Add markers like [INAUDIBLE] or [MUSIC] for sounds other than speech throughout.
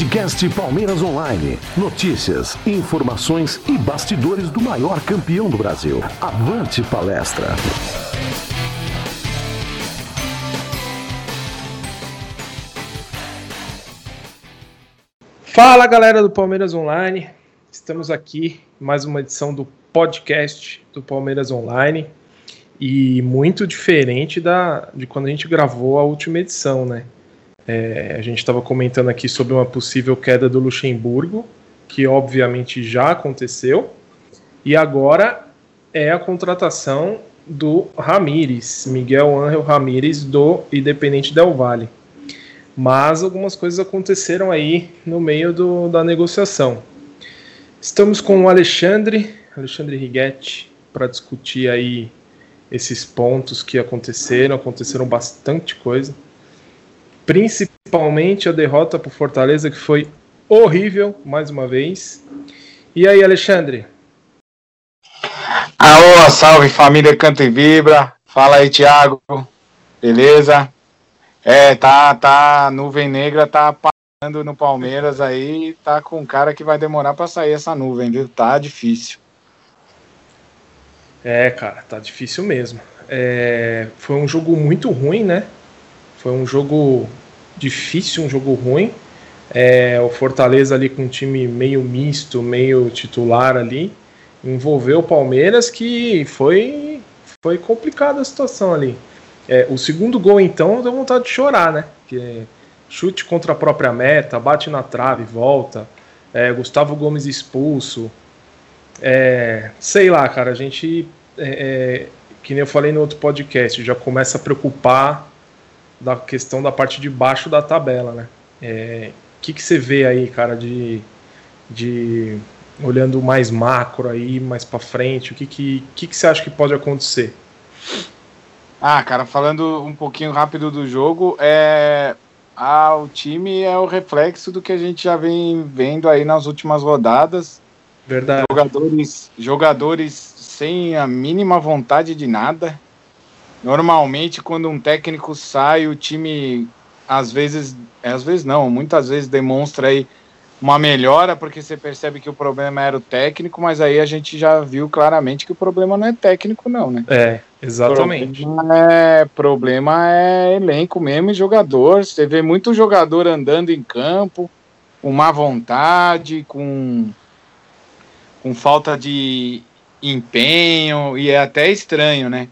Podcast Palmeiras Online. Notícias, informações e bastidores do maior campeão do Brasil. Avante palestra. Fala galera do Palmeiras Online. Estamos aqui mais uma edição do podcast do Palmeiras Online e muito diferente da de quando a gente gravou a última edição, né? É, a gente estava comentando aqui sobre uma possível queda do Luxemburgo, que obviamente já aconteceu, e agora é a contratação do Ramires, Miguel Ángel Ramires do Independente Del Valle. Mas algumas coisas aconteceram aí no meio do, da negociação. Estamos com o Alexandre, Alexandre Righetti, para discutir aí esses pontos que aconteceram, aconteceram bastante coisa principalmente a derrota para Fortaleza, que foi horrível, mais uma vez. E aí, Alexandre? Alô, salve família Canta e Vibra. Fala aí, Thiago. Beleza? É, tá, tá, nuvem negra tá passando no Palmeiras aí, tá com um cara que vai demorar para sair essa nuvem, viu? Tá difícil. É, cara, tá difícil mesmo. É, foi um jogo muito ruim, né? Foi um jogo difícil, um jogo ruim. É, o Fortaleza ali com um time meio misto, meio titular ali, envolveu o Palmeiras que foi, foi complicada a situação ali. É, o segundo gol então deu vontade de chorar, né? Que chute contra a própria meta, bate na trave, volta. É, Gustavo Gomes expulso. É, sei lá, cara, a gente, é, é, que nem eu falei no outro podcast, já começa a preocupar da questão da parte de baixo da tabela, né? O é, que, que você vê aí, cara, de, de olhando mais macro aí, mais para frente, o que, que, que, que você acha que pode acontecer? Ah, cara, falando um pouquinho rápido do jogo, é ah, o time é o reflexo do que a gente já vem vendo aí nas últimas rodadas. Verdade. Jogadores, jogadores sem a mínima vontade de nada. Normalmente, quando um técnico sai, o time às vezes, às vezes não, muitas vezes demonstra aí uma melhora, porque você percebe que o problema era o técnico, mas aí a gente já viu claramente que o problema não é técnico, não, né? É, exatamente. Problema é, problema é elenco mesmo e jogador. Você vê muito jogador andando em campo, com má vontade, com, com falta de empenho, e é até estranho, né?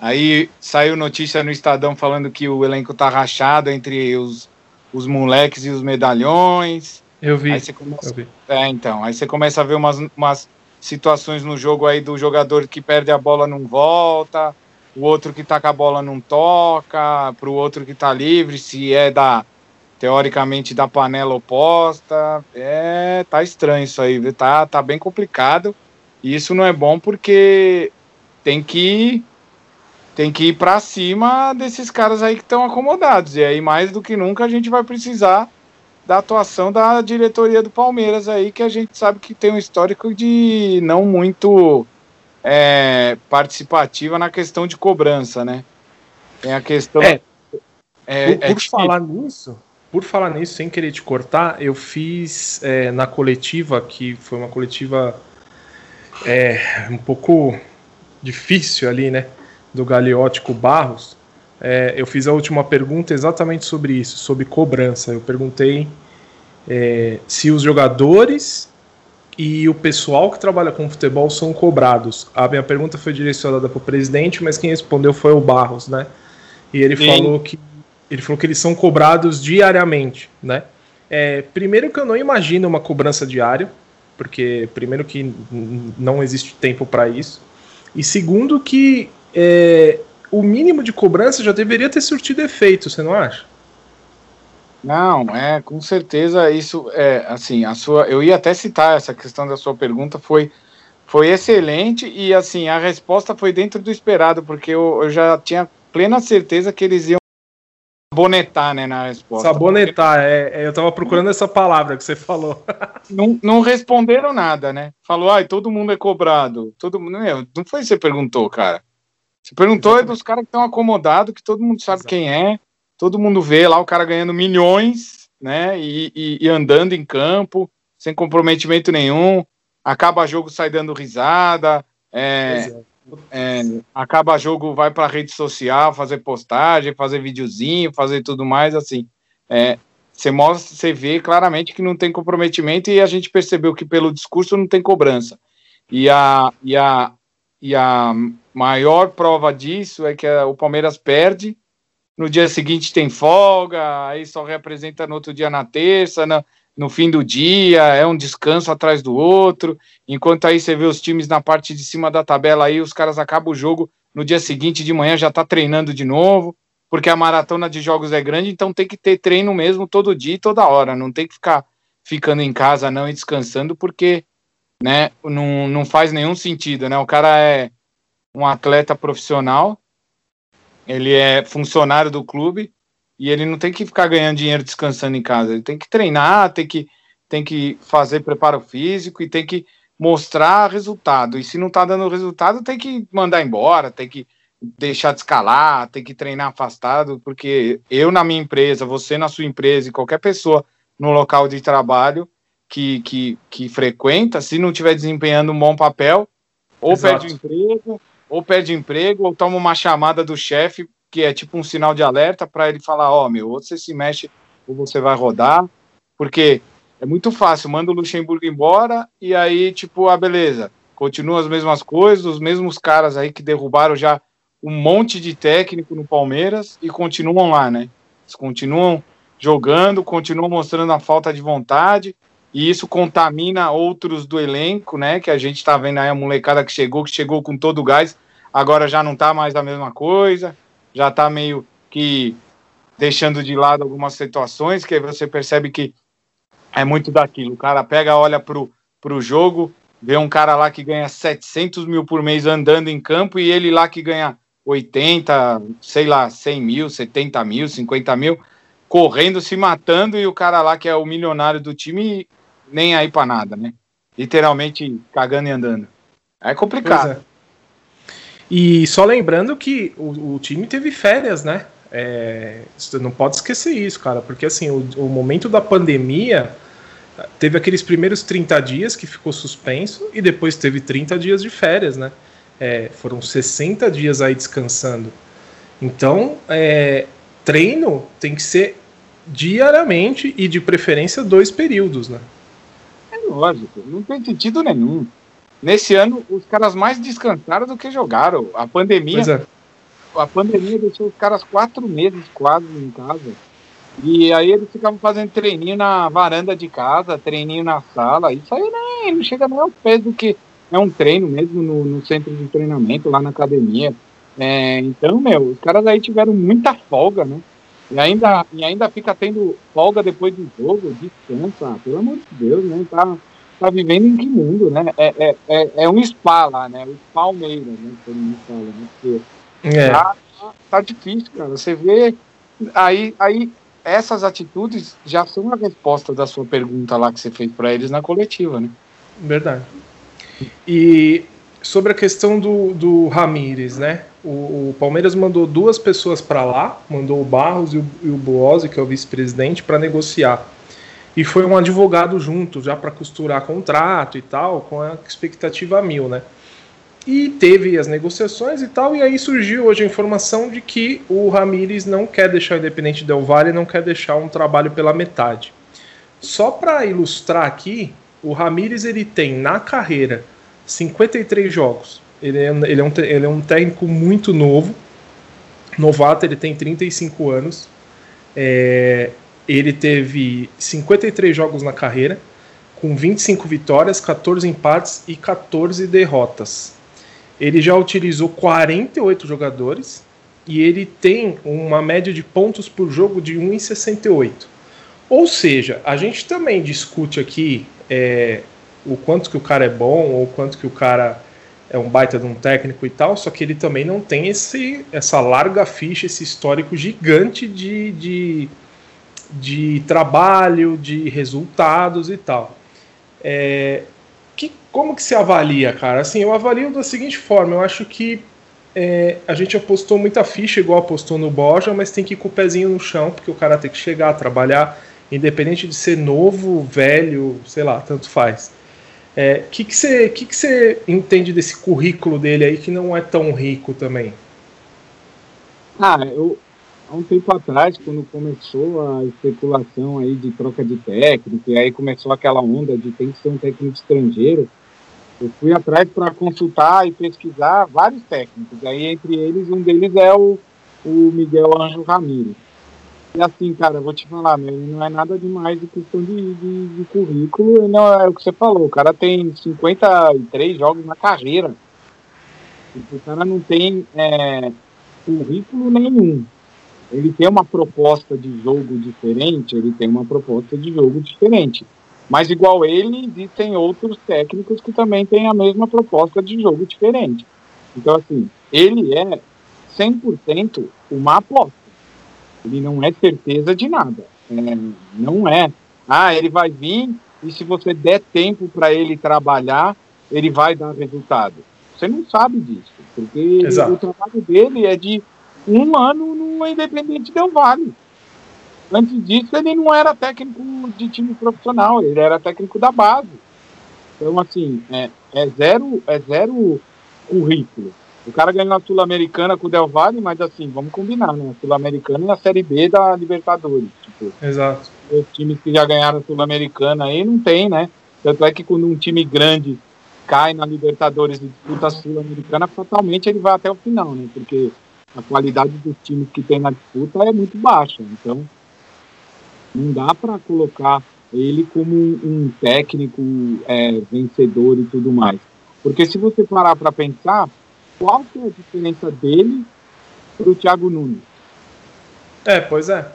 Aí saiu notícia no Estadão falando que o elenco tá rachado entre os, os moleques e os medalhões. Eu vi. Aí você começa, vi. É, então. Aí você começa a ver umas, umas situações no jogo aí do jogador que perde a bola não volta, o outro que tá com a bola não toca, pro outro que tá livre, se é da teoricamente da panela oposta. É, tá estranho isso aí? Tá, tá bem complicado. E isso não é bom porque tem que tem que ir para cima desses caras aí que estão acomodados. E aí, mais do que nunca, a gente vai precisar da atuação da diretoria do Palmeiras aí, que a gente sabe que tem um histórico de não muito é, participativa na questão de cobrança, né? Tem a questão. É, é, por, é por falar nisso, por falar nisso, sem querer te cortar, eu fiz é, na coletiva, que foi uma coletiva é, um pouco difícil ali, né? Do Galeótico Barros, é, eu fiz a última pergunta exatamente sobre isso, sobre cobrança. Eu perguntei é, se os jogadores e o pessoal que trabalha com futebol são cobrados. A minha pergunta foi direcionada para o presidente, mas quem respondeu foi o Barros, né? E ele Sim. falou que ele falou que eles são cobrados diariamente, né? É, primeiro que eu não imagino uma cobrança diária, porque primeiro que não existe tempo para isso, e segundo que é, o mínimo de cobrança já deveria ter surtido efeito, você não acha? Não, é, com certeza isso é assim, a sua, eu ia até citar essa questão da sua pergunta foi foi excelente e assim, a resposta foi dentro do esperado, porque eu, eu já tinha plena certeza que eles iam sabonetar, né, na resposta. Sabonetar, porque... é, é, eu tava procurando essa palavra que você falou. [LAUGHS] não, não responderam nada, né? Falou, ai, todo mundo é cobrado. Todo mundo, não, não foi isso que você perguntou, cara. Você perguntou é dos caras que estão acomodados, que todo mundo sabe Exatamente. quem é, todo mundo vê lá o cara ganhando milhões, né? E, e, e andando em campo, sem comprometimento nenhum. Acaba jogo, sai dando risada. É, é, acaba jogo, vai para rede social, fazer postagem, fazer videozinho, fazer tudo mais assim. É, você mostra, você vê claramente que não tem comprometimento e a gente percebeu que pelo discurso não tem cobrança. E a, e a, e a maior prova disso é que a, o Palmeiras perde, no dia seguinte tem folga, aí só reapresenta no outro dia na terça, na, no fim do dia, é um descanso atrás do outro, enquanto aí você vê os times na parte de cima da tabela aí, os caras acabam o jogo, no dia seguinte de manhã já tá treinando de novo porque a maratona de jogos é grande, então tem que ter treino mesmo todo dia e toda hora, não tem que ficar ficando em casa não e descansando, porque né, não, não faz nenhum sentido, né? O cara é um atleta profissional, ele é funcionário do clube e ele não tem que ficar ganhando dinheiro descansando em casa, ele tem que treinar, tem que, tem que fazer preparo físico e tem que mostrar resultado. E se não tá dando resultado, tem que mandar embora, tem que deixar de escalar, ter que treinar afastado, porque eu na minha empresa, você na sua empresa e qualquer pessoa no local de trabalho que, que, que frequenta, se não estiver desempenhando um bom papel, ou Exato. perde o emprego, ou perde emprego, ou toma uma chamada do chefe, que é tipo um sinal de alerta para ele falar, ó, oh, meu, ou você se mexe ou você vai rodar, porque é muito fácil, manda o Luxemburgo embora e aí, tipo, ah, beleza, continua as mesmas coisas, os mesmos caras aí que derrubaram já um monte de técnico no Palmeiras e continuam lá, né? Eles continuam jogando, continuam mostrando a falta de vontade e isso contamina outros do elenco, né? Que a gente tá vendo aí a molecada que chegou, que chegou com todo o gás, agora já não tá mais a mesma coisa, já tá meio que deixando de lado algumas situações que você percebe que é muito daquilo. O cara pega, olha pro, pro jogo, vê um cara lá que ganha 700 mil por mês andando em campo e ele lá que ganha 80, sei lá, 100 mil, 70 mil, 50 mil, correndo, se matando, e o cara lá que é o milionário do time, nem aí para nada, né? Literalmente cagando e andando. É complicado. É. E só lembrando que o, o time teve férias, né? É, não pode esquecer isso, cara, porque assim, o, o, momento da pandemia teve aqueles primeiros 30 dias que ficou suspenso e depois teve 30 dias de férias, né? É, foram 60 dias aí descansando. Então, é, treino tem que ser diariamente e de preferência dois períodos, né? Lógico, não tem sentido nenhum. Nesse ano, os caras mais descansaram do que jogaram. A pandemia, é. a pandemia deixou os caras quatro meses quase em casa. E aí eles ficavam fazendo treininho na varanda de casa, treininho na sala. Isso aí nem, não chega nem ao peso do que é um treino mesmo no, no centro de treinamento, lá na academia. É, então, meu, os caras aí tiveram muita folga, né? E ainda, e ainda fica tendo folga depois do jogo, descansa, pelo amor de Deus, né? Tá, tá vivendo em que mundo, né? É, é, é, é um spa lá, né? O Palmeiras, né? Todo mundo fala, né? Porque é. tá, tá difícil, cara. Você vê aí, aí essas atitudes já são a resposta da sua pergunta lá que você fez para eles na coletiva, né? Verdade. E sobre a questão do, do Ramires, né? O, Palmeiras mandou duas pessoas para lá, mandou o Barros e o, e o Buozzi, que é o vice-presidente, para negociar. E foi um advogado junto, já para costurar contrato e tal, com a expectativa mil, né? E teve as negociações e tal, e aí surgiu hoje a informação de que o Ramires não quer deixar o Independente Del Valle, não quer deixar um trabalho pela metade. Só para ilustrar aqui, o Ramires ele tem na carreira 53 jogos. Ele é, ele é, um, ele é um técnico muito novo, novato, ele tem 35 anos. É, ele teve 53 jogos na carreira, com 25 vitórias, 14 empates e 14 derrotas. Ele já utilizou 48 jogadores e ele tem uma média de pontos por jogo de 1,68. Ou seja, a gente também discute aqui é, o quanto que o cara é bom ou o quanto que o cara é um baita de um técnico e tal, só que ele também não tem esse, essa larga ficha, esse histórico gigante de, de, de trabalho, de resultados e tal. É, que, como que se avalia, cara? Assim, eu avalio da seguinte forma, eu acho que é, a gente apostou muita ficha igual apostou no Borja, mas tem que ir com o pezinho no chão, porque o cara tem que chegar, trabalhar, independente de ser novo, velho, sei lá, tanto faz. O é, que, que, você, que, que você entende desse currículo dele aí que não é tão rico também? Ah, eu, há um tempo atrás, quando começou a especulação aí de troca de técnico, e aí começou aquela onda de tem que ser um técnico estrangeiro, eu fui atrás para consultar e pesquisar vários técnicos. Aí, entre eles, um deles é o, o Miguel Anjo Ramírez. E assim, cara, eu vou te falar, meu, não é nada demais de questão de, de, de currículo, não é o que você falou. O cara tem 53 jogos na carreira. O cara não tem é, currículo nenhum. Ele tem uma proposta de jogo diferente, ele tem uma proposta de jogo diferente. Mas, igual ele, existem outros técnicos que também têm a mesma proposta de jogo diferente. Então, assim, ele é 100% uma aposta. Ele não é certeza de nada. É, não é. Ah, ele vai vir e se você der tempo para ele trabalhar, ele vai dar resultado. Você não sabe disso, porque Exato. o trabalho dele é de um ano no Independente Del Vale. Antes disso, ele não era técnico de time profissional, ele era técnico da base. Então, assim, é, é zero, é zero currículo. O cara ganhou a Sul-Americana com o Del Valle, mas assim, vamos combinar, né? A Sul-Americana é a Série B da Libertadores. Tipo, Exato. Os times que já ganharam a Sul-Americana aí não tem, né? Tanto é que quando um time grande cai na Libertadores e disputa a Sul-Americana, fatalmente ele vai até o final, né? Porque a qualidade dos times que tem na disputa é muito baixa. Então, não dá para colocar ele como um técnico é, vencedor e tudo mais. Porque se você parar para pensar, qual que é a diferença dele para o Thiago Nunes? É, pois é.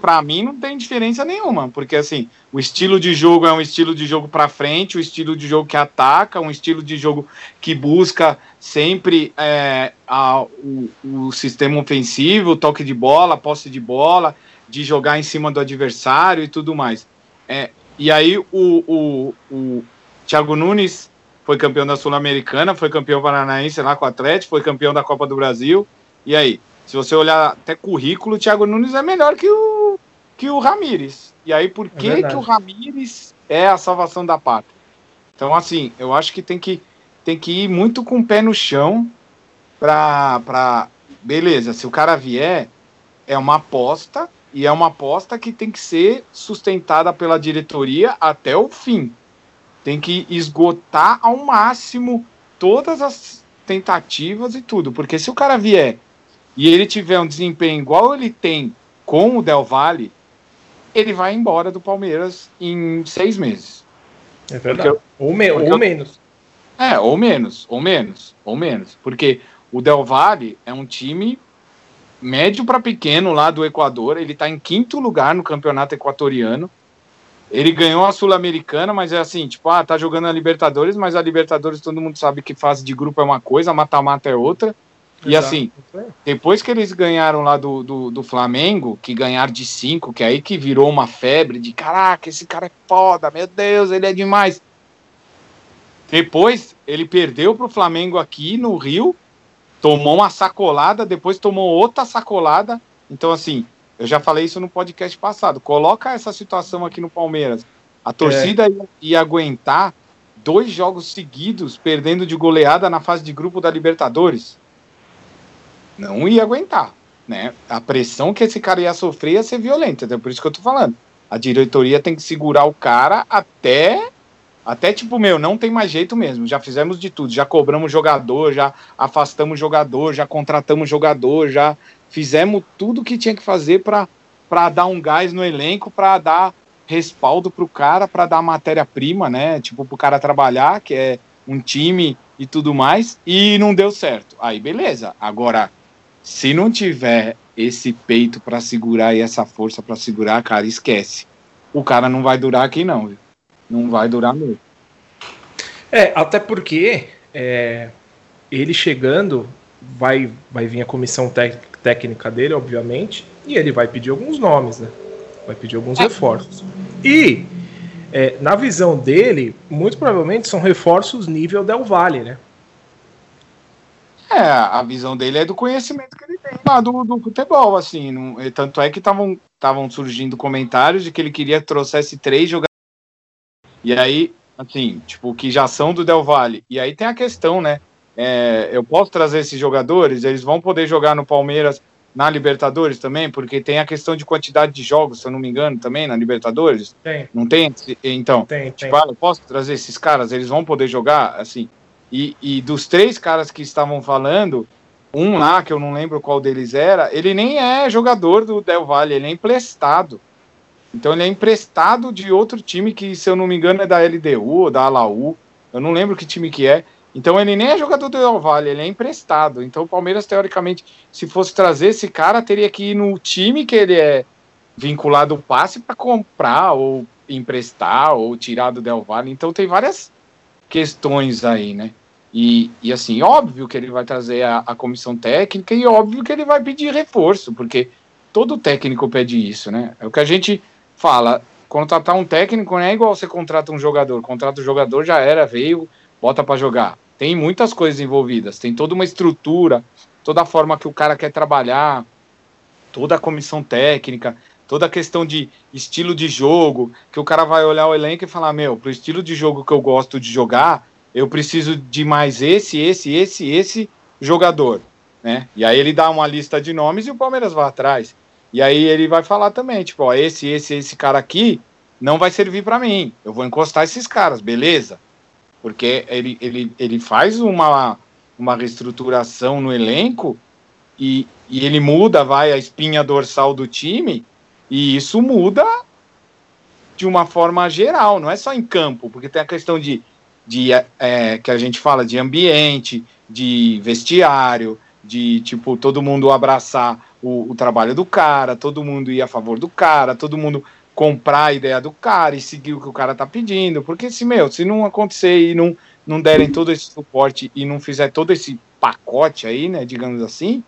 Para mim não tem diferença nenhuma, porque assim, o estilo de jogo é um estilo de jogo para frente, o estilo de jogo que ataca, um estilo de jogo que busca sempre é, a, o, o sistema ofensivo, o toque de bola, a posse de bola, de jogar em cima do adversário e tudo mais. É, e aí o, o, o Thiago Nunes foi campeão da Sul-Americana, foi campeão paranaense lá com o Atlético, foi campeão da Copa do Brasil. E aí, se você olhar até currículo, o Thiago Nunes é melhor que o, que o Ramires. E aí, por que, é que o Ramires é a salvação da pátria? Então, assim, eu acho que tem que, tem que ir muito com o pé no chão para. Pra... Beleza, se o cara vier, é uma aposta, e é uma aposta que tem que ser sustentada pela diretoria até o fim. Tem que esgotar ao máximo todas as tentativas e tudo. Porque se o cara vier e ele tiver um desempenho igual ele tem com o Del Valle, ele vai embora do Palmeiras em seis meses. É verdade. Porque, ou, me ou menos. É, ou menos, ou menos, ou menos. Porque o Del Valle é um time médio para pequeno lá do Equador. Ele está em quinto lugar no campeonato equatoriano. Ele ganhou a Sul-Americana, mas é assim, tipo, ah, tá jogando a Libertadores, mas a Libertadores todo mundo sabe que fase de grupo é uma coisa, mata-mata é outra. E assim, depois que eles ganharam lá do, do, do, Flamengo, que ganharam de cinco, que é aí que virou uma febre de caraca, esse cara é foda, meu Deus, ele é demais. Depois ele perdeu pro Flamengo aqui no Rio, tomou uma sacolada, depois tomou outra sacolada. Então, assim, eu já falei isso no podcast passado. Coloca essa situação aqui no Palmeiras. A torcida é. ia, ia aguentar dois jogos seguidos perdendo de goleada na fase de grupo da Libertadores. Não ia aguentar. Né? A pressão que esse cara ia sofrer ia ser violenta. Então, por isso que eu tô falando. A diretoria tem que segurar o cara até até tipo, meu, não tem mais jeito mesmo. Já fizemos de tudo. Já cobramos jogador, já afastamos jogador, já contratamos jogador, já fizemos tudo que tinha que fazer para dar um gás no elenco, para dar respaldo pro cara, para dar matéria-prima, né? Tipo, pro cara trabalhar, que é um time e tudo mais, e não deu certo. Aí beleza. Agora, se não tiver esse peito para segurar e essa força para segurar, cara, esquece. O cara não vai durar aqui não, não vai durar mesmo. É, até porque é, ele chegando, vai, vai vir a comissão técnica dele, obviamente, e ele vai pedir alguns nomes, né? Vai pedir alguns é. reforços. E, é, na visão dele, muito provavelmente são reforços nível Del Valle, né? É, a visão dele é do conhecimento que ele tem lá do, do futebol, assim. Não, tanto é que estavam estavam surgindo comentários de que ele queria que trouxesse três jogadores. E aí, assim, tipo, que já são do Del Valle. E aí tem a questão, né? É, eu posso trazer esses jogadores, eles vão poder jogar no Palmeiras na Libertadores também, porque tem a questão de quantidade de jogos, se eu não me engano, também na Libertadores. Tem. Não tem? Então, tem, tipo, ah, eu posso trazer esses caras, eles vão poder jogar, assim. E, e dos três caras que estavam falando, um lá, que eu não lembro qual deles era, ele nem é jogador do Del Valle, ele é emprestado. Então ele é emprestado de outro time que, se eu não me engano, é da LDU ou da Alaú. Eu não lembro que time que é. Então ele nem é jogador do Del Valle, ele é emprestado. Então o Palmeiras, teoricamente, se fosse trazer esse cara, teria que ir no time que ele é vinculado ao passe para comprar ou emprestar ou tirar do Del Valle. Então tem várias questões aí, né? E, e assim, óbvio que ele vai trazer a, a comissão técnica e óbvio que ele vai pedir reforço, porque todo técnico pede isso, né? É o que a gente fala. Contratar um técnico não é igual você contrata um jogador. Contrata o jogador, já era, veio, bota para jogar tem muitas coisas envolvidas, tem toda uma estrutura, toda a forma que o cara quer trabalhar, toda a comissão técnica, toda a questão de estilo de jogo, que o cara vai olhar o elenco e falar, meu, pro estilo de jogo que eu gosto de jogar, eu preciso de mais esse, esse, esse, esse jogador, né? E aí ele dá uma lista de nomes e o Palmeiras vai atrás. E aí ele vai falar também, tipo, ó, esse, esse, esse cara aqui não vai servir para mim. Eu vou encostar esses caras, beleza? Porque ele, ele, ele faz uma, uma reestruturação no elenco e, e ele muda, vai, a espinha dorsal do time, e isso muda de uma forma geral, não é só em campo, porque tem a questão de, de é, que a gente fala de ambiente, de vestiário, de tipo todo mundo abraçar o, o trabalho do cara, todo mundo ir a favor do cara, todo mundo comprar a ideia do cara e seguir o que o cara tá pedindo. Porque se, meu, se não acontecer e não, não derem todo esse suporte e não fizer todo esse pacote aí, né, digamos assim,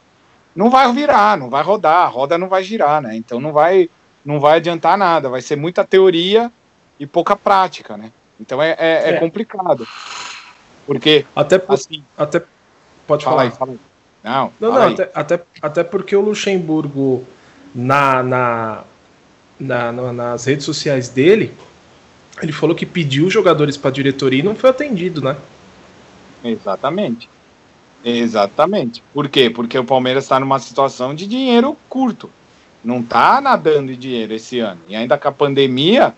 não vai virar, não vai rodar, a roda não vai girar, né? Então não vai não vai adiantar nada, vai ser muita teoria e pouca prática, né? Então é, é, é. é complicado. Porque até por, assim, até pode fala falar. Aí, fala aí. Não, não, não até, até, até porque o Luxemburgo na, na na, na, nas redes sociais dele, ele falou que pediu jogadores para a diretoria e não foi atendido, né? Exatamente. Exatamente. Por quê? Porque o Palmeiras está numa situação de dinheiro curto. Não está nadando de dinheiro esse ano. E ainda com a pandemia,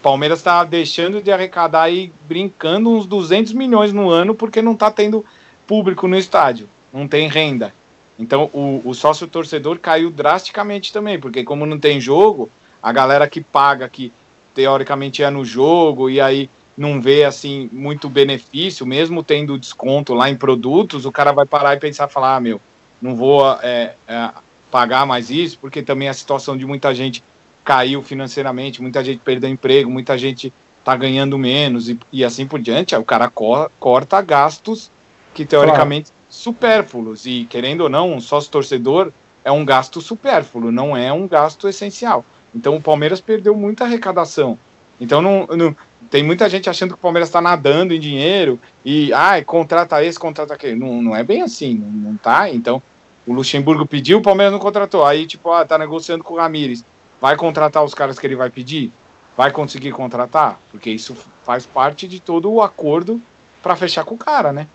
o Palmeiras está deixando de arrecadar e brincando uns 200 milhões no ano porque não está tendo público no estádio. Não tem renda. Então o, o sócio torcedor caiu drasticamente também, porque como não tem jogo, a galera que paga, que teoricamente é no jogo, e aí não vê assim muito benefício, mesmo tendo desconto lá em produtos, o cara vai parar e pensar, falar, ah, meu, não vou é, é, pagar mais isso, porque também a situação de muita gente caiu financeiramente, muita gente perdeu emprego, muita gente está ganhando menos e, e, assim por diante, o cara co corta gastos que teoricamente supérfluos. E, querendo ou não, um sócio torcedor é um gasto supérfluo, não é um gasto essencial. Então o Palmeiras perdeu muita arrecadação. Então não, não tem muita gente achando que o Palmeiras está nadando em dinheiro e ah, contrata esse, contrata aquele. Não, não é bem assim, não, não tá. Então o Luxemburgo pediu, o Palmeiras não contratou. Aí, tipo, ah, tá negociando com o Ramires. Vai contratar os caras que ele vai pedir? Vai conseguir contratar? Porque isso faz parte de todo o acordo para fechar com o cara, né?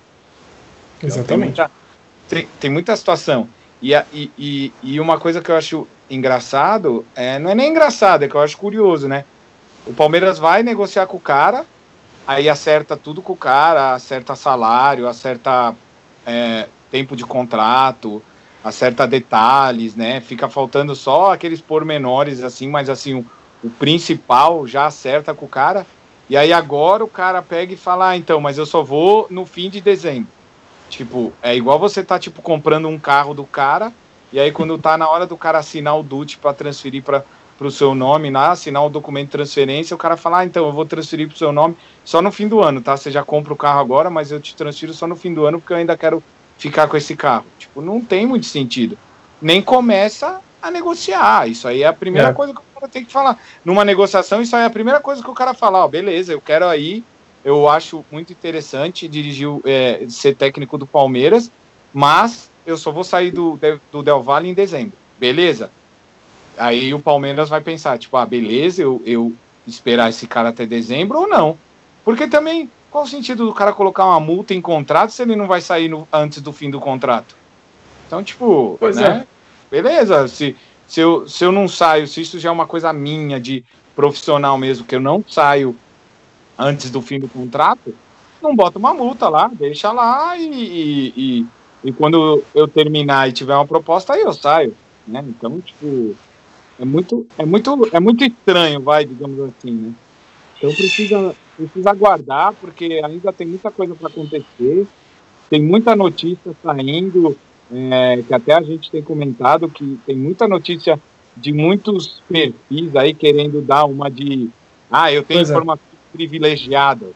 Exatamente. Tem muita, tem, tem muita situação. E, e, e, e, uma coisa que eu acho engraçado, é, não é nem engraçado, é que eu acho curioso, né? O Palmeiras vai negociar com o cara, aí acerta tudo com o cara, acerta salário, acerta é, tempo de contrato, acerta detalhes, né? Fica faltando só aqueles pormenores, assim, mas assim, o, o principal já acerta com o cara. E aí agora o cara pega e fala, ah, então, mas eu só vou no fim de dezembro. Tipo, é igual você tá, tipo, comprando um carro do cara, e aí quando tá na hora do cara assinar o DUT para transferir para o seu nome, lá, assinar o documento de transferência, o cara fala, ah, então eu vou transferir pro seu nome só no fim do ano, tá? Você já compra o carro agora, mas eu te transfiro só no fim do ano porque eu ainda quero ficar com esse carro. Tipo, não tem muito sentido. Nem começa a negociar. Isso aí é a primeira é. coisa que o cara tem que falar. Numa negociação, isso aí é a primeira coisa que o cara fala, ó, beleza, eu quero aí eu acho muito interessante dirigir, é, ser técnico do Palmeiras, mas eu só vou sair do, do Del Valle em dezembro. Beleza? aí o Palmeiras vai pensar, tipo, ah, beleza, eu, eu esperar esse cara até dezembro ou não. Porque também, qual o sentido do cara colocar uma multa em contrato se ele não vai sair no, antes do fim do contrato? Então, tipo, pois né? É. Beleza, se, se, eu, se eu não saio, se isso já é uma coisa minha de profissional mesmo, que eu não saio antes do fim do contrato, não bota uma multa lá, deixa lá e, e, e, e quando eu terminar e tiver uma proposta, aí eu saio. Né? Então, tipo, é muito, é muito, é muito estranho, vai, digamos assim, né? Então precisa, precisa aguardar, porque ainda tem muita coisa para acontecer, tem muita notícia saindo, é, que até a gente tem comentado que tem muita notícia de muitos perfis aí querendo dar uma de ah, eu tenho pois é. Privilegiadas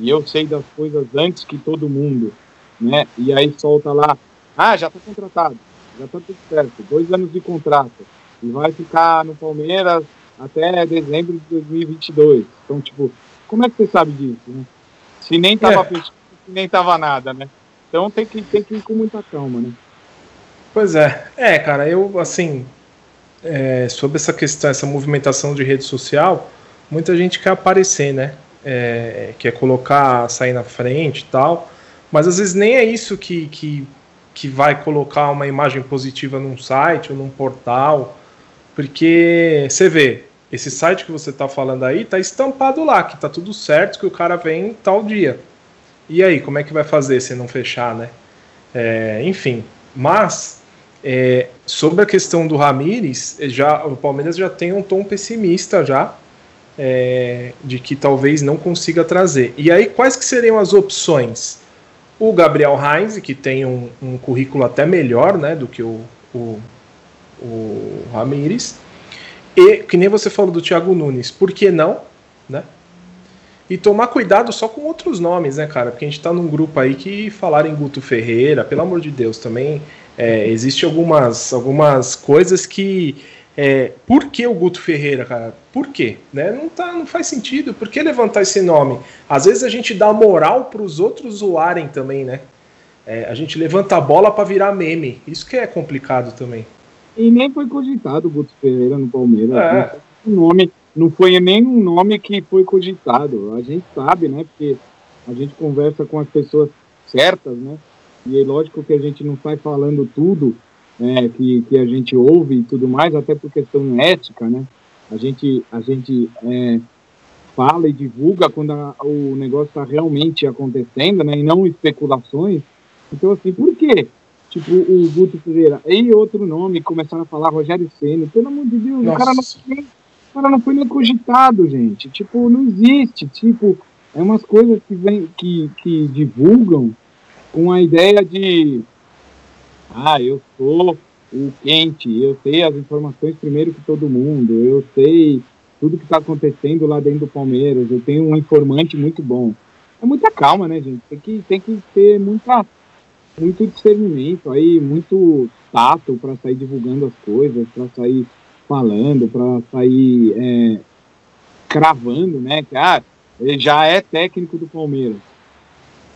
e eu sei das coisas antes que todo mundo, né? E aí solta lá, ah, já está contratado, já está tudo certo, dois anos de contrato e vai ficar no Palmeiras até dezembro de 2022. Então, tipo, como é que você sabe disso, né? Se nem tava é. fechado, nem tava nada, né? Então tem que, tem que ir com muita calma, né? Pois é. É, cara, eu, assim, é, sobre essa questão, essa movimentação de rede social, muita gente quer aparecer, né? É, quer colocar, sair na frente e tal, mas às vezes nem é isso que, que, que vai colocar uma imagem positiva num site ou num portal, porque você vê, esse site que você está falando aí está estampado lá, que está tudo certo, que o cara vem tal dia. E aí, como é que vai fazer se não fechar, né? É, enfim, mas é, sobre a questão do Ramires, já o Palmeiras já tem um tom pessimista já é, de que talvez não consiga trazer. E aí, quais que seriam as opções? O Gabriel Heinz, que tem um, um currículo até melhor, né, do que o, o, o Ramires. E, que nem você falou do Thiago Nunes, por que não, né? E tomar cuidado só com outros nomes, né, cara? Porque a gente tá num grupo aí que falaram em Guto Ferreira, pelo amor de Deus, também é, existe algumas, algumas coisas que. É, por que o Guto Ferreira, cara? Por quê? Né? Não, tá, não faz sentido. Por que levantar esse nome? Às vezes a gente dá moral para os outros zoarem também, né? É, a gente levanta a bola para virar meme. Isso que é complicado também. E nem foi cogitado o Guto Ferreira no Palmeiras. É. Não, nome, não foi nem um nome que foi cogitado. A gente sabe, né? Porque a gente conversa com as pessoas certas, né? E é lógico que a gente não sai falando tudo é, que, que a gente ouve e tudo mais, até por questão ética, né? A gente, a gente é, fala e divulga quando a, o negócio está realmente acontecendo, né? E não especulações. Então, assim, por quê? Tipo, o Guto Ferreira. E outro nome, começaram a falar Rogério Senna. Pelo amor de Deus, o cara, não foi, o cara não foi nem cogitado, gente. Tipo, não existe. Tipo, é umas coisas que, vem, que, que divulgam com a ideia de ah, eu sou o quente, eu sei as informações primeiro que todo mundo, eu sei tudo que está acontecendo lá dentro do Palmeiras, eu tenho um informante muito bom. É muita calma, né, gente? Tem que, tem que ter muita, muito discernimento aí, muito tato para sair divulgando as coisas, para sair falando, para sair é, cravando, né? Que ah, ele já é técnico do Palmeiras.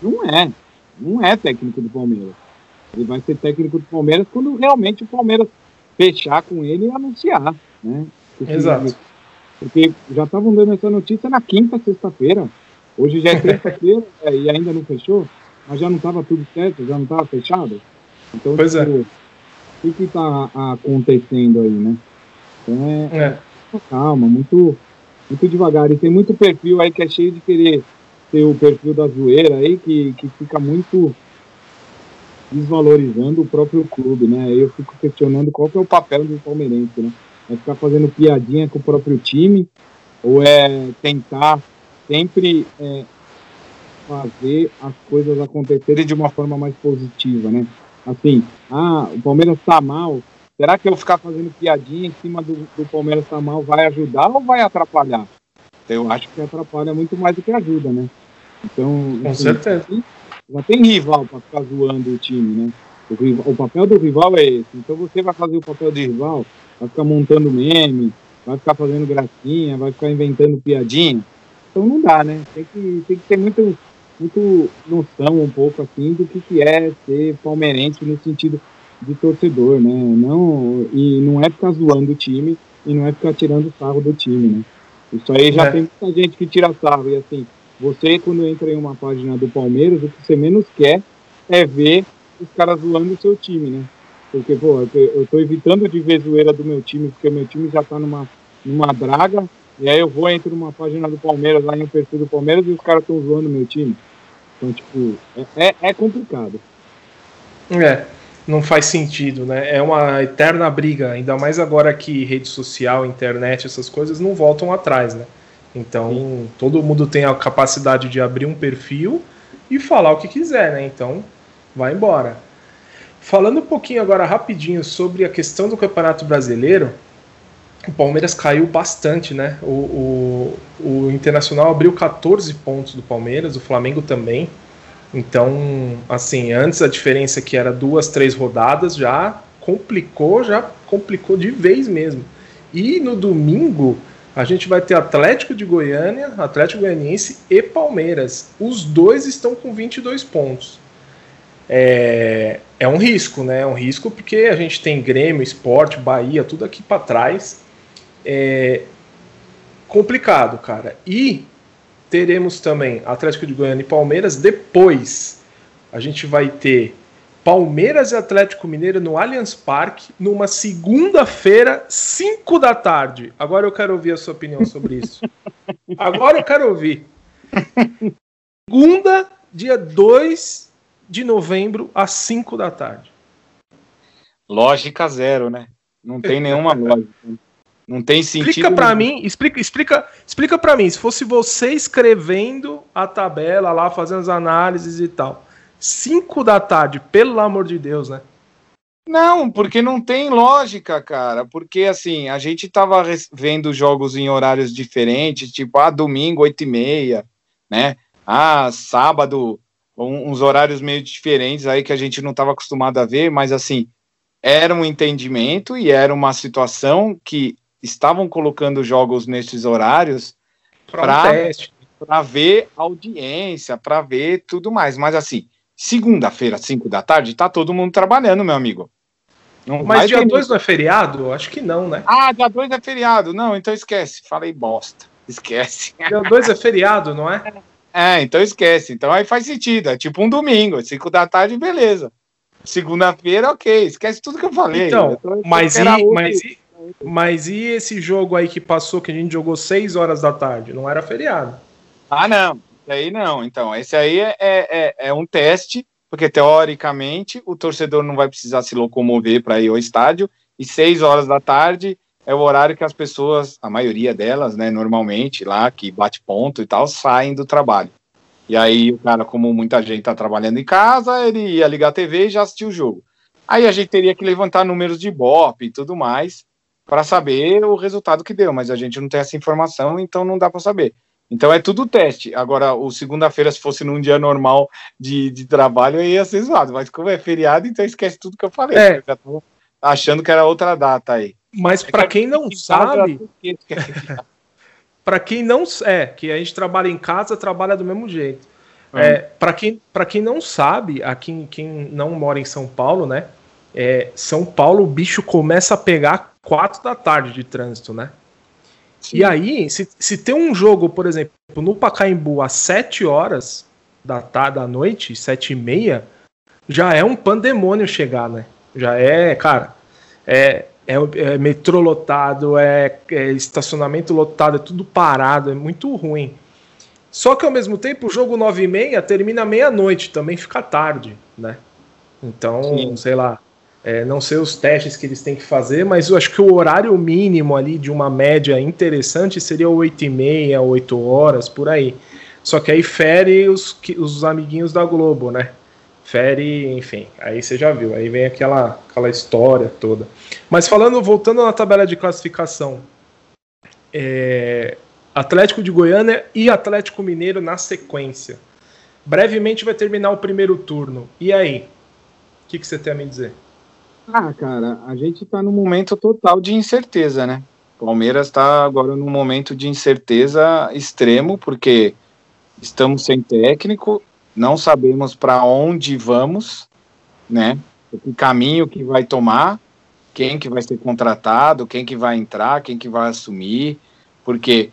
Não é não é técnico do Palmeiras. Ele vai ser técnico do Palmeiras quando realmente o Palmeiras fechar com ele e anunciar, né? Porque, Exato. Porque já estavam dando essa notícia na quinta, sexta-feira. Hoje já é terça-feira [LAUGHS] é, e ainda não fechou, mas já não estava tudo certo, já não estava fechado. Então, pois tipo, é. o que está acontecendo aí, né? Então é, é. calma, muito, muito devagar. E tem muito perfil aí que é cheio de querer ter o perfil da zoeira aí, que, que fica muito desvalorizando o próprio clube, né? Eu fico questionando qual que é o papel do palmeirense, né? É ficar fazendo piadinha com o próprio time ou é tentar sempre é, fazer as coisas acontecerem de uma forma mais positiva, né? Assim, ah, o Palmeiras está mal, será que eu ficar fazendo piadinha em cima do, do Palmeiras está mal vai ajudar ou vai atrapalhar? Eu acho que atrapalha muito mais do que ajuda, né? Então, com assim, certeza. Já tem rival para ficar zoando o time, né? O, rival, o, papel do rival é esse. Então você vai fazer o papel de rival, vai ficar montando meme, vai ficar fazendo gracinha, vai ficar inventando piadinha. Então não dá, né? Tem que, tem que ter muito, muito noção um pouco assim do que, que é ser palmeirense no sentido de torcedor, né? Não, e não é ficar zoando o time e não é ficar tirando sarro do time, né? Isso aí já é. tem muita gente que tira sarro. E assim, você quando entra em uma página do Palmeiras, o que você menos quer é ver os caras zoando o seu time, né? Porque, pô, eu tô evitando de ver zoeira do meu time, porque o meu time já tá numa, numa draga, e aí eu vou, entro numa página do Palmeiras, lá no perfil do Palmeiras, e os caras estão zoando o meu time. Então, tipo, é, é, é complicado. É, não faz sentido, né? É uma eterna briga, ainda mais agora que rede social, internet, essas coisas não voltam atrás, né? Então, Sim. todo mundo tem a capacidade de abrir um perfil e falar o que quiser, né? Então, vai embora. Falando um pouquinho agora rapidinho sobre a questão do Campeonato Brasileiro, o Palmeiras caiu bastante, né? O, o, o Internacional abriu 14 pontos do Palmeiras, o Flamengo também. Então, assim, antes a diferença que era duas, três rodadas já complicou, já complicou de vez mesmo. E no domingo a gente vai ter Atlético de Goiânia, Atlético Goianiense e Palmeiras. Os dois estão com 22 pontos. É, é um risco, né? É um risco porque a gente tem Grêmio, Esporte, Bahia, tudo aqui para trás. É complicado, cara. E teremos também Atlético de Goiânia e Palmeiras. Depois a gente vai ter Palmeiras e Atlético Mineiro no Allianz Parque numa segunda-feira, 5 da tarde. Agora eu quero ouvir a sua opinião sobre isso. Agora eu quero ouvir. Segunda, dia 2 de novembro, às 5 da tarde. Lógica zero, né? Não tem nenhuma lógica. Não tem sentido. Explica para mim, explica, explica, explica para mim, se fosse você escrevendo a tabela lá, fazendo as análises e tal. 5 da tarde, pelo amor de Deus, né? Não, porque não tem lógica, cara. Porque assim, a gente tava vendo jogos em horários diferentes, tipo, ah, domingo, 8 e meia, né? Ah, sábado, uns horários meio diferentes aí que a gente não estava acostumado a ver, mas assim, era um entendimento e era uma situação que estavam colocando jogos nesses horários para ver audiência, para ver tudo mais. Mas assim, segunda-feira, 5 da tarde, tá todo mundo trabalhando, meu amigo. Não Mas dia 2 não é feriado? Acho que não, né? Ah, dia 2 é feriado. Não, então esquece. Falei bosta. Esquece. [LAUGHS] Dia 2 é feriado, não é? É, então esquece. Então aí faz sentido. É tipo um domingo, 5 da tarde, beleza. Segunda-feira, ok. Esquece tudo que eu falei. Então, eu mas, e, mas, e, mas e esse jogo aí que passou, que a gente jogou 6 horas da tarde? Não era feriado. Ah, não. Esse aí não. Então, esse aí é, é, é um teste, porque teoricamente o torcedor não vai precisar se locomover para ir ao estádio. E 6 horas da tarde é o horário que as pessoas, a maioria delas, né, normalmente lá, que bate ponto e tal, saem do trabalho. E aí o cara, como muita gente está trabalhando em casa, ele ia ligar a TV e já assistiu o jogo. Aí a gente teria que levantar números de BOP e tudo mais para saber o resultado que deu, mas a gente não tem essa informação, então não dá para saber. Então é tudo teste. Agora, o segunda-feira, se fosse num dia normal de, de trabalho, ia ser zoado. Mas como é feriado, então esquece tudo que eu falei. É. Eu já tô achando que era outra data aí. Mas é para [LAUGHS] quem não sabe. para quem não é que a gente trabalha em casa trabalha do mesmo jeito uhum. é, para quem quem não sabe aqui quem não mora em São Paulo né é, São Paulo o bicho começa a pegar quatro da tarde de trânsito né. E aí se, se tem um jogo por exemplo no Pacaembu às sete horas da tarde da noite sete e meia já é um pandemônio chegar né já é cara é é, é metrô lotado, é, é, estacionamento lotado, é tudo parado, é muito ruim. Só que ao mesmo tempo o jogo 9 e meia termina meia-noite, também fica tarde, né? Então, Sim. sei lá, é, não sei os testes que eles têm que fazer, mas eu acho que o horário mínimo ali de uma média interessante seria 8 e meia, 8 horas, por aí. Só que aí fere os, os amiguinhos da Globo, né? fere, enfim, aí você já viu, aí vem aquela, aquela história toda. Mas falando, voltando na tabela de classificação, é, Atlético de Goiânia e Atlético Mineiro na sequência. Brevemente vai terminar o primeiro turno. E aí? O que, que você tem a me dizer? Ah, cara, a gente está num momento total de incerteza, né? Palmeiras está agora num momento de incerteza extremo, porque estamos sem técnico, não sabemos para onde vamos, né? o caminho que vai tomar, quem que vai ser contratado, quem que vai entrar, quem que vai assumir, porque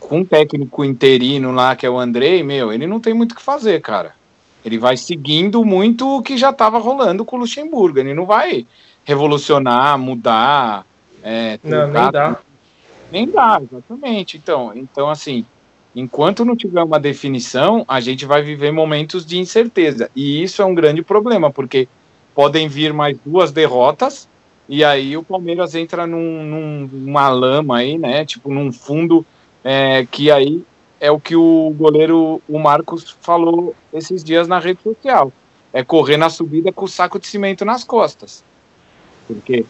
com um técnico interino lá, que é o Andrei, meu, ele não tem muito o que fazer, cara. Ele vai seguindo muito o que já estava rolando com o Luxemburgo. Ele não vai revolucionar, mudar. É, não, nem dá. Nem dá, exatamente. Então, então, assim, enquanto não tiver uma definição, a gente vai viver momentos de incerteza. E isso é um grande problema, porque podem vir mais duas derrotas, e aí o Palmeiras entra num, num, numa lama aí, né? Tipo, num fundo é, que aí é o que o goleiro, o Marcos, falou esses dias na rede social. É correr na subida com o saco de cimento nas costas. Porque,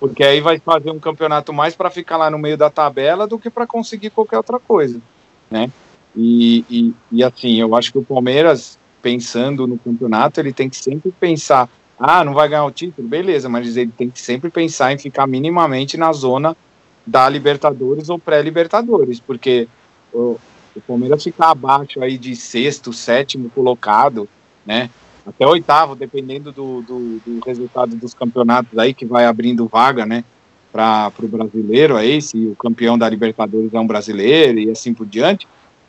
porque aí vai fazer um campeonato mais para ficar lá no meio da tabela do que para conseguir qualquer outra coisa. Né? E, e, e assim, eu acho que o Palmeiras, pensando no campeonato, ele tem que sempre pensar: ah, não vai ganhar o título? Beleza, mas ele tem que sempre pensar em ficar minimamente na zona da Libertadores ou pré-Libertadores, porque o Palmeiras ficar abaixo aí de sexto, sétimo colocado, né? Até oitavo, dependendo do, do, do resultado dos campeonatos aí, que vai abrindo vaga, né? Para o brasileiro aí, se o campeão da Libertadores é um brasileiro e assim por diante.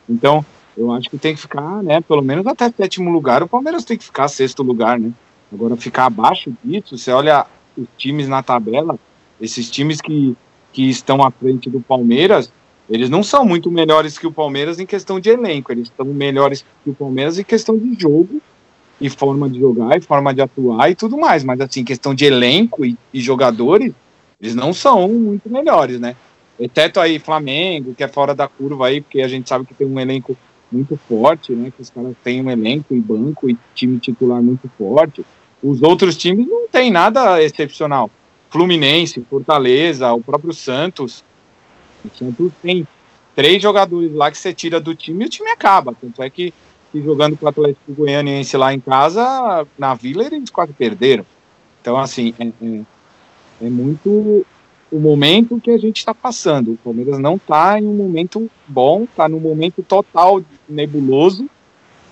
Então, eu acho que tem que ficar, né? Pelo menos até sétimo lugar, o Palmeiras tem que ficar sexto lugar, né? Agora, ficar abaixo disso, você olha os times na tabela, esses times que, que estão à frente do Palmeiras, eles não são muito melhores que o Palmeiras em questão de elenco, eles estão melhores que o Palmeiras em questão de jogo e forma de jogar e forma de atuar e tudo mais, mas assim, questão de elenco e, e jogadores, eles não são muito melhores, né? Exceto aí Flamengo, que é fora da curva aí, porque a gente sabe que tem um elenco muito forte, né? Que os caras têm um elenco e banco e time titular muito forte. Os outros times não tem nada excepcional. Fluminense, Fortaleza, o próprio Santos, o Santos tem três jogadores lá que você tira do time e o time acaba. Tanto é que, que jogando com o Atlético Goianiense lá em casa, na Vila, eles quase perderam. Então, assim, é, é, é muito o momento que a gente está passando. O Palmeiras não está em um momento bom, está num momento total nebuloso.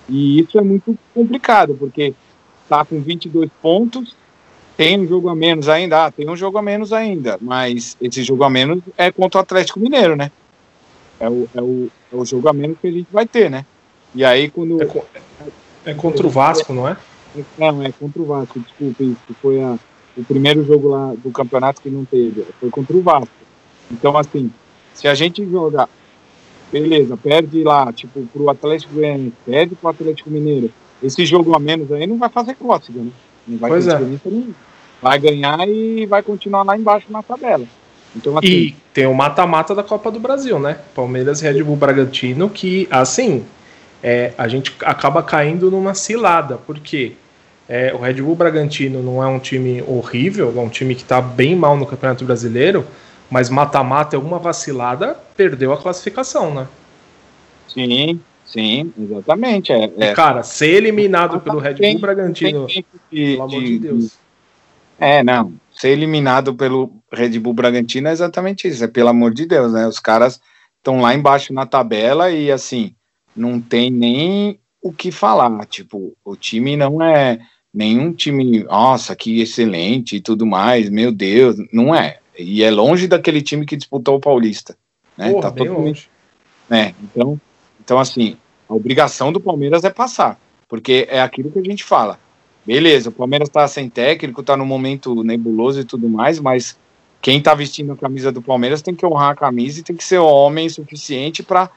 E isso é muito complicado, porque está com 22 pontos, tem um jogo a menos ainda, ah, tem um jogo a menos ainda, mas esse jogo a menos é contra o Atlético Mineiro, né? É o, é o, é o jogo a menos que a gente vai ter, né? E aí quando. É, é contra o Vasco, não é? Não, é contra o Vasco, desculpa, isso. Foi a, o primeiro jogo lá do campeonato que não teve. Foi contra o Vasco. Então, assim, se a gente jogar, beleza, perde lá, tipo, pro Atlético Goianiense, perde pro Atlético Mineiro. Esse jogo a menos aí não vai fazer cócega, né? Não vai pois é. nenhuma vai ganhar e vai continuar lá embaixo na tabela. Então, assim, e tem o mata-mata da Copa do Brasil, né? Palmeiras e Red Bull Bragantino, que assim é, a gente acaba caindo numa cilada, porque é, o Red Bull Bragantino não é um time horrível, é um time que está bem mal no Campeonato Brasileiro, mas mata-mata é uma vacilada, perdeu a classificação, né? Sim, sim, exatamente. É, é. Cara, ser eliminado pelo Red Bull Bragantino, pelo amor de, de Deus é, não. Ser eliminado pelo Red Bull Bragantino é exatamente isso. É pelo amor de Deus, né? Os caras estão lá embaixo na tabela e assim, não tem nem o que falar. Tipo, o time não é nenhum time, nossa, que excelente e tudo mais. Meu Deus, não é. E é longe daquele time que disputou o Paulista. Né? Porra, tá totalmente. Longe. É, então, então, assim, a obrigação do Palmeiras é passar. Porque é aquilo que a gente fala beleza, o Palmeiras está sem técnico, está num momento nebuloso e tudo mais, mas quem está vestindo a camisa do Palmeiras tem que honrar a camisa e tem que ser homem suficiente para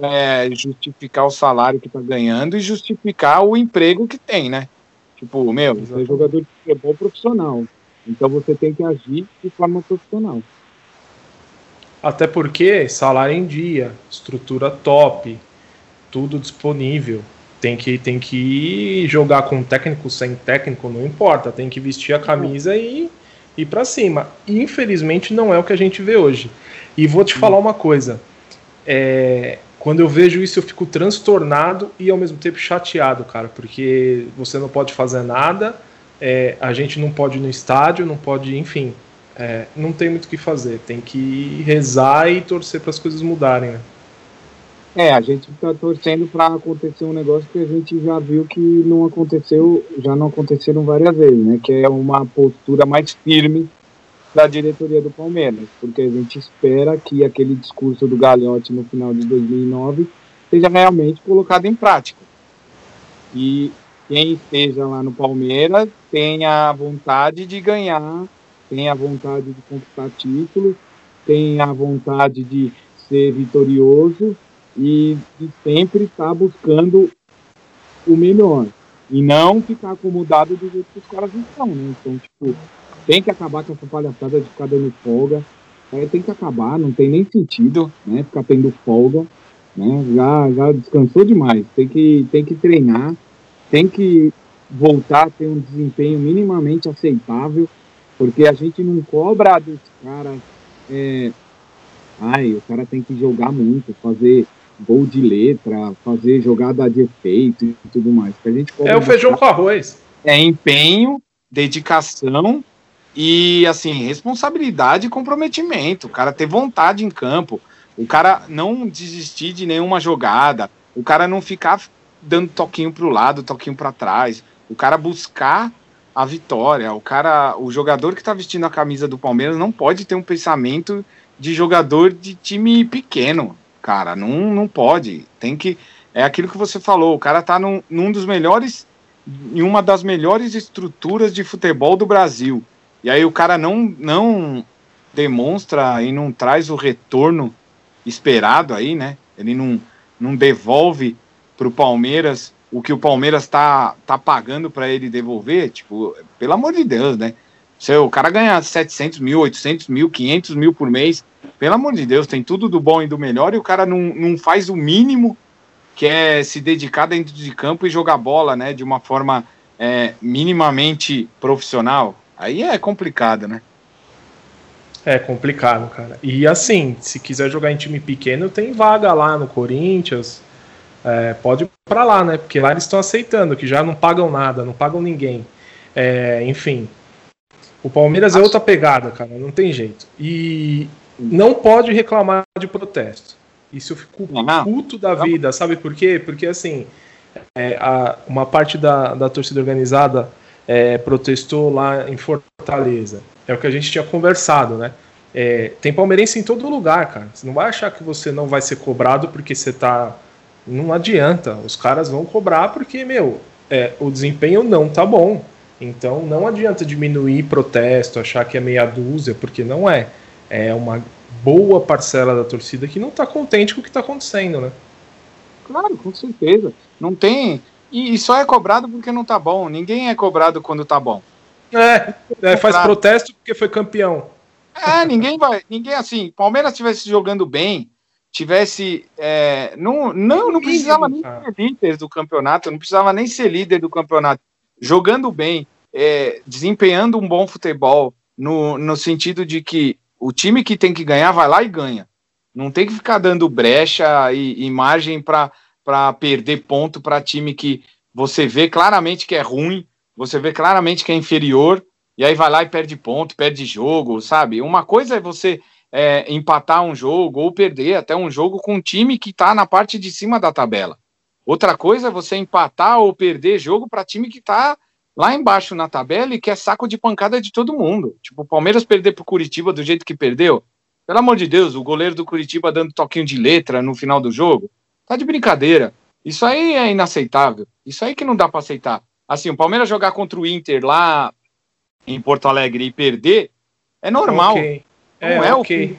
é, justificar o salário que está ganhando e justificar o emprego que tem, né? Tipo, meu, você é jogador de futebol profissional, então você tem que agir de forma profissional. Até porque salário em dia, estrutura top, tudo disponível tem que, tem que jogar com técnico, sem técnico, não importa. Tem que vestir a camisa e ir para cima. Infelizmente, não é o que a gente vê hoje. E vou te falar uma coisa. É, quando eu vejo isso, eu fico transtornado e ao mesmo tempo chateado, cara, porque você não pode fazer nada, é, a gente não pode ir no estádio, não pode, enfim, é, não tem muito o que fazer. Tem que rezar e torcer para as coisas mudarem, né? É, a gente está torcendo para acontecer um negócio que a gente já viu que não aconteceu, já não aconteceram várias vezes, né? Que é uma postura mais firme da diretoria do Palmeiras, porque a gente espera que aquele discurso do Gagliotti no final de 2009 seja realmente colocado em prática. E quem esteja lá no Palmeiras tenha a vontade de ganhar, tenha a vontade de conquistar títulos, tenha a vontade de ser vitorioso e, sempre estar tá buscando o melhor. E não ficar acomodado do jeito que os caras estão, né? Então, tipo, tem que acabar com essa palhaçada de ficar dando folga. É, tem que acabar, não tem nem sentido, né? Ficar tendo folga, né? Já, já descansou demais. Tem que, tem que treinar, tem que voltar a ter um desempenho minimamente aceitável, porque a gente não cobra dos caras. É, ai, o cara tem que jogar muito, fazer gol de letra, fazer jogada de efeito e tudo mais. a gente é o feijão com arroz. É empenho, dedicação e, assim, responsabilidade e comprometimento. O cara ter vontade em campo, o cara não desistir de nenhuma jogada, o cara não ficar dando toquinho para o lado, toquinho para trás, o cara buscar a vitória. O cara, o jogador que está vestindo a camisa do Palmeiras não pode ter um pensamento de jogador de time pequeno cara. Não, não pode. Tem que. É aquilo que você falou. O cara tá num, num dos melhores. Em uma das melhores estruturas de futebol do Brasil. E aí o cara não, não demonstra e não traz o retorno esperado aí, né? Ele não, não devolve para o Palmeiras o que o Palmeiras tá, tá pagando para ele devolver. Tipo, pelo amor de Deus, né? Se o cara ganha 700 mil, 800 mil, 500 mil por mês, pelo amor de Deus, tem tudo do bom e do melhor e o cara não, não faz o mínimo que é se dedicar dentro de campo e jogar bola, né, de uma forma é, minimamente profissional. Aí é complicado, né? É complicado, cara. E assim, se quiser jogar em time pequeno, tem vaga lá no Corinthians. É, pode ir pra lá, né? Porque lá eles estão aceitando, que já não pagam nada, não pagam ninguém. É, enfim. O Palmeiras é outra pegada, cara, não tem jeito. E não pode reclamar de protesto. Isso eu fico puto da vida, sabe por quê? Porque assim, é, a, uma parte da, da torcida organizada é, protestou lá em Fortaleza. É o que a gente tinha conversado, né? É, tem palmeirense em todo lugar, cara. Você não vai achar que você não vai ser cobrado porque você tá. Não adianta. Os caras vão cobrar porque, meu, é, o desempenho não tá bom. Então não adianta diminuir protesto, achar que é meia dúzia, porque não é é uma boa parcela da torcida que não está contente com o que está acontecendo, né? Claro, com certeza. Não tem. E, só é cobrado porque não tá bom. Ninguém é cobrado quando tá bom. É, é faz protesto porque foi campeão. É, ninguém vai. Ninguém assim. Palmeiras estivesse jogando bem, tivesse. É, não, não, não precisava nem ser líder do campeonato, não precisava nem ser líder do campeonato. Jogando bem, é, desempenhando um bom futebol, no, no sentido de que o time que tem que ganhar vai lá e ganha. Não tem que ficar dando brecha e, e margem para perder ponto para time que você vê claramente que é ruim, você vê claramente que é inferior, e aí vai lá e perde ponto, perde jogo, sabe? Uma coisa é você é, empatar um jogo ou perder até um jogo com um time que está na parte de cima da tabela. Outra coisa é você empatar ou perder jogo para time que está lá embaixo na tabela e que é saco de pancada de todo mundo. Tipo, o Palmeiras perder pro Curitiba do jeito que perdeu. Pelo amor de Deus, o goleiro do Curitiba dando toquinho de letra no final do jogo. Tá de brincadeira. Isso aí é inaceitável. Isso aí que não dá para aceitar. Assim, o Palmeiras jogar contra o Inter lá em Porto Alegre e perder é normal. Okay. É, não é, okay.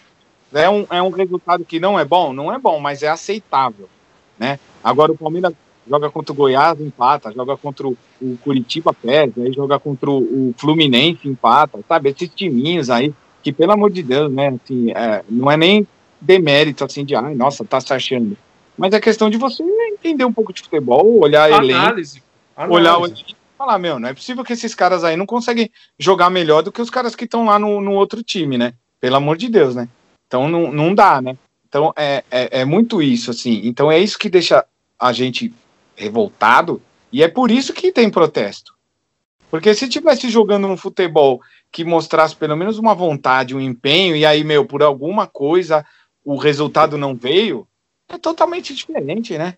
o é um, é um resultado que não é bom, não é bom, mas é aceitável, né? Agora o Palmeiras joga contra o Goiás, empata, joga contra o, Curitiba, perde, aí joga contra o, Fluminense, empata, sabe? Esses timinhos aí, que pelo amor de Deus, né, assim, é, não é nem demérito, assim, de, ai, nossa, tá se achando. Mas é questão de você entender um pouco de futebol, olhar análise, elenco, olhar o e falar, meu, não é possível que esses caras aí não conseguem jogar melhor do que os caras que estão lá no, no outro time, né? Pelo amor de Deus, né? Então não, não dá, né? Então é, é, é muito isso, assim. Então é isso que deixa a gente revoltado, e é por isso que tem protesto. Porque se tivesse jogando um futebol que mostrasse pelo menos uma vontade, um empenho, e aí, meu, por alguma coisa o resultado não veio, é totalmente diferente, né?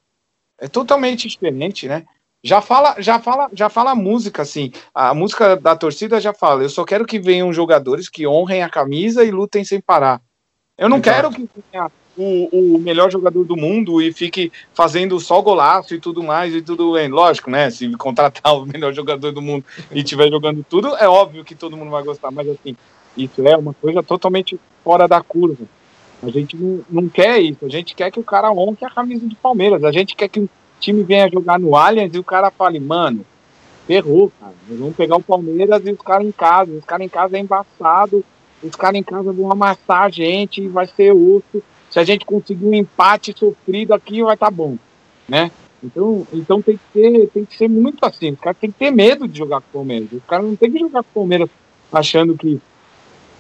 É totalmente diferente, né? Já fala, já fala, já fala a música assim. A música da torcida já fala. Eu só quero que venham jogadores que honrem a camisa e lutem sem parar. Eu não Exato. quero que venha o, o, melhor jogador do mundo e fique fazendo só golaço e tudo mais e tudo bem. Lógico, né? Se contratar [LAUGHS] o melhor jogador do mundo e estiver jogando tudo, é óbvio que todo mundo vai gostar. Mas assim, isso é uma coisa totalmente fora da curva. A gente não, não quer isso. A gente quer que o cara honre a camisa do Palmeiras. A gente quer que o time venha jogar no Allianz e o cara fale, mano, ferrou, cara. Nós vamos pegar o Palmeiras e os caras em casa. Os caras em casa é embaçado. Os caras em casa vão amassar a gente vai ser osso. Se a gente conseguir um empate sofrido aqui, vai estar tá bom, né? Então, então tem, que ser, tem que ser muito assim. Os caras têm que ter medo de jogar com o Palmeiras. Os caras não tem que jogar com o Palmeiras achando que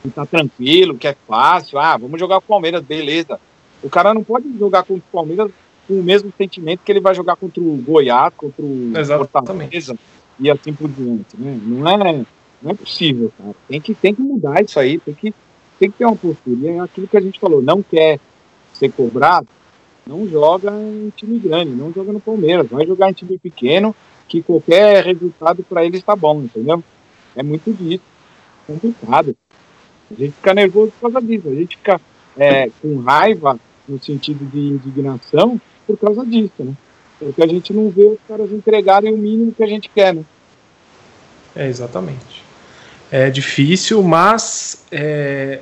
que tá tranquilo, que é fácil, ah, vamos jogar com o Palmeiras, beleza. O cara não pode jogar contra o Palmeiras com o mesmo sentimento que ele vai jogar contra o Goiás, contra o Fortaleza e assim por diante, né? Não é, não é possível, cara. Tem que, tem que mudar isso aí, tem que, tem que ter uma postura. E é aquilo que a gente falou, não quer ser cobrado, não joga em time grande, não joga no Palmeiras, vai jogar em time pequeno, que qualquer resultado para ele está bom, entendeu? É muito disso, complicado. A gente fica nervoso por causa disso. A gente fica é, com raiva no sentido de indignação por causa disso, né? Porque a gente não vê os caras entregarem o mínimo que a gente quer, né? É, exatamente. É difícil, mas é,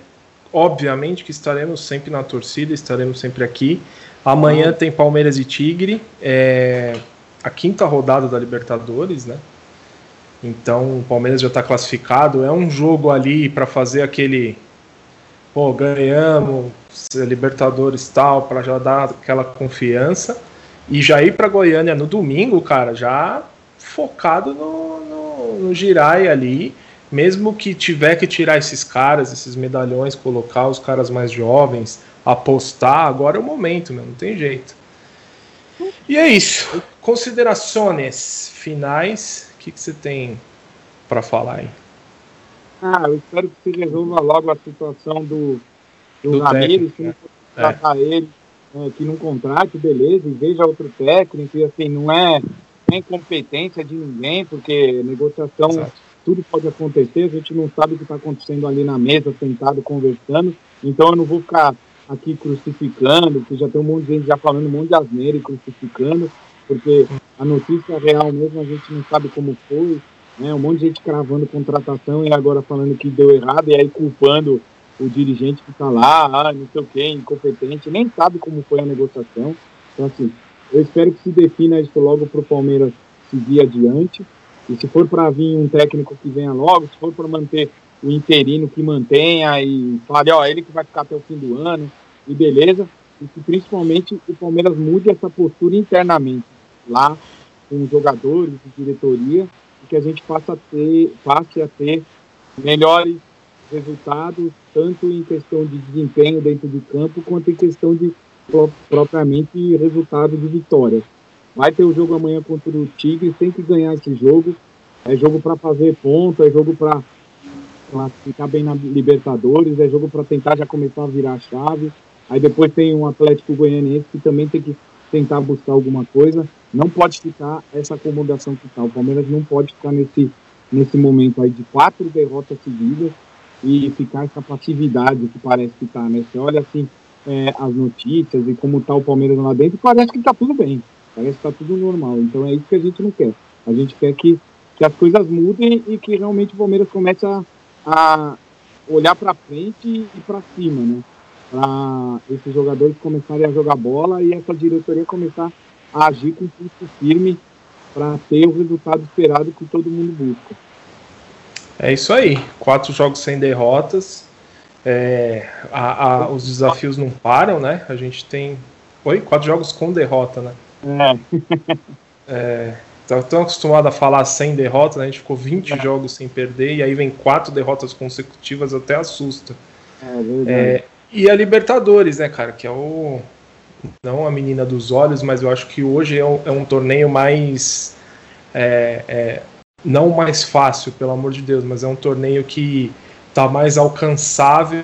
obviamente que estaremos sempre na torcida, estaremos sempre aqui. Amanhã tem Palmeiras e Tigre, é, a quinta rodada da Libertadores, né? Então o Palmeiras já está classificado. É um jogo ali para fazer aquele. Pô, ganhamos, Libertadores tal, para já dar aquela confiança. E já ir para Goiânia no domingo, cara, já focado no, no, no Girai ali. Mesmo que tiver que tirar esses caras, esses medalhões, colocar os caras mais jovens, apostar, agora é o momento, meu, não tem jeito. E é isso. Considerações finais que, que você tem para falar aí? Ah, eu espero que se resolva logo a situação do, do, do Ramires, que não contratar é. ele, é, que não contrate, beleza, e veja outro técnico, e assim, não é nem competência de ninguém, porque negociação, Exato. Tudo pode acontecer, a gente não sabe o que está acontecendo ali na mesa, sentado, conversando, então eu não vou ficar aqui crucificando, porque já tem um monte de gente já falando um monte de asneira e crucificando, porque a notícia real mesmo a gente não sabe como foi, né? Um monte de gente cravando contratação e agora falando que deu errado e aí culpando o dirigente que está lá, ah, não sei o que, incompetente, nem sabe como foi a negociação. Então, assim, eu espero que se defina isso logo para o Palmeiras seguir adiante. E se for para vir um técnico que venha logo, se for para manter o interino que mantenha e fale, ó, ele que vai ficar até o fim do ano, e beleza. E que principalmente o Palmeiras mude essa postura internamente lá com os jogadores e diretoria e que a gente passe a ter, passe a ter melhores resultados, tanto em questão de desempenho dentro de campo, quanto em questão de propriamente resultado de vitória. Vai ter o jogo amanhã contra o Tigre, tem que ganhar esse jogo. É jogo para fazer ponto, é jogo para classificar bem na Libertadores, é jogo para tentar já começar a virar a chave. Aí depois tem um Atlético Goianiense que também tem que tentar buscar alguma coisa. Não pode ficar essa acomodação que está. O Palmeiras não pode ficar nesse, nesse momento aí de quatro derrotas seguidas e ficar essa passividade que parece que está, né? Você olha assim é, as notícias e como está o Palmeiras lá dentro, parece que está tudo bem, que está tudo normal. Então é isso que a gente não quer. A gente quer que, que as coisas mudem e que realmente o Palmeiras comece a, a olhar para frente e para cima, né? Para esses jogadores começarem a jogar bola e essa diretoria começar a agir com pulso firme para ter o resultado esperado que todo mundo busca. É isso aí. Quatro jogos sem derrotas. É, a, a, os desafios não param, né? A gente tem. Oi? Quatro jogos com derrota, né? É. é tá tão acostumado a falar sem derrotas, né? a gente ficou 20 é. jogos sem perder, e aí vem quatro derrotas consecutivas, até assusta. É, verdade. É, e a Libertadores, né, cara? Que é o, não a menina dos olhos, mas eu acho que hoje é um, é um torneio mais. É, é, não mais fácil, pelo amor de Deus, mas é um torneio que está mais alcançável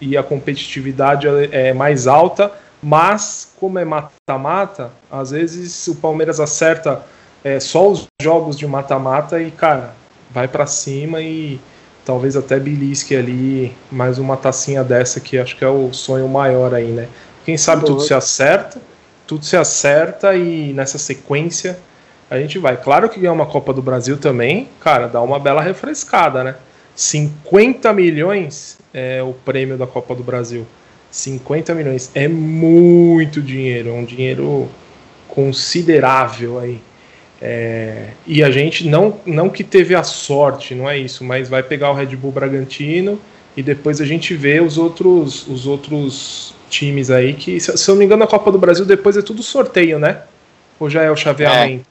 e a competitividade é mais alta, Mas, como é mata-mata, às vezes o Palmeiras acerta é, só os jogos de mata-mata e, cara, vai para cima e talvez até belisque ali mais uma tacinha dessa que acho que é o sonho maior aí, né? Quem sabe tudo se acerta, tudo se acerta e nessa sequência a gente vai. Claro que ganhar uma Copa do Brasil também, cara, dá uma bela refrescada, né? 50 milhões é o prêmio da Copa do Brasil. 50 milhões é muito dinheiro, é um dinheiro considerável aí. É, e a gente não, não que teve a sorte, não é isso, mas vai pegar o Red Bull Bragantino e depois a gente vê os outros, os outros times aí que, se, se eu não me engano, a Copa do Brasil depois é tudo sorteio, né? Ou já é o chaveamento?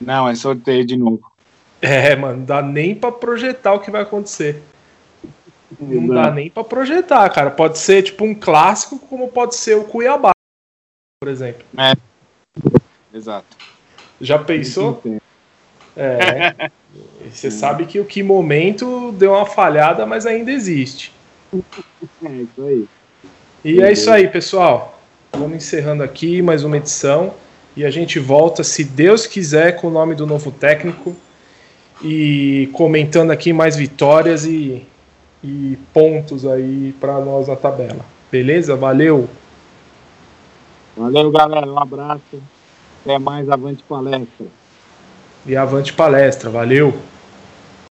É. Não, é sorteio de novo. É, mano, dá nem para projetar o que vai acontecer. Não, dá nem para projetar, cara. Pode ser tipo um clássico, como pode ser o Cuiabá, por exemplo. É. Exato. Já pensou? É. Você sabe que o que momento deu uma falhada, mas ainda existe. É isso aí. E é isso aí, pessoal. Vamos encerrando aqui mais uma edição. E a gente volta, se Deus quiser, com o nome do novo técnico. E comentando aqui mais vitórias e, e pontos aí para nós na tabela. Beleza? Valeu! Valeu, galera. Um abraço. Até mais. Avante palestra. E avante palestra. Valeu!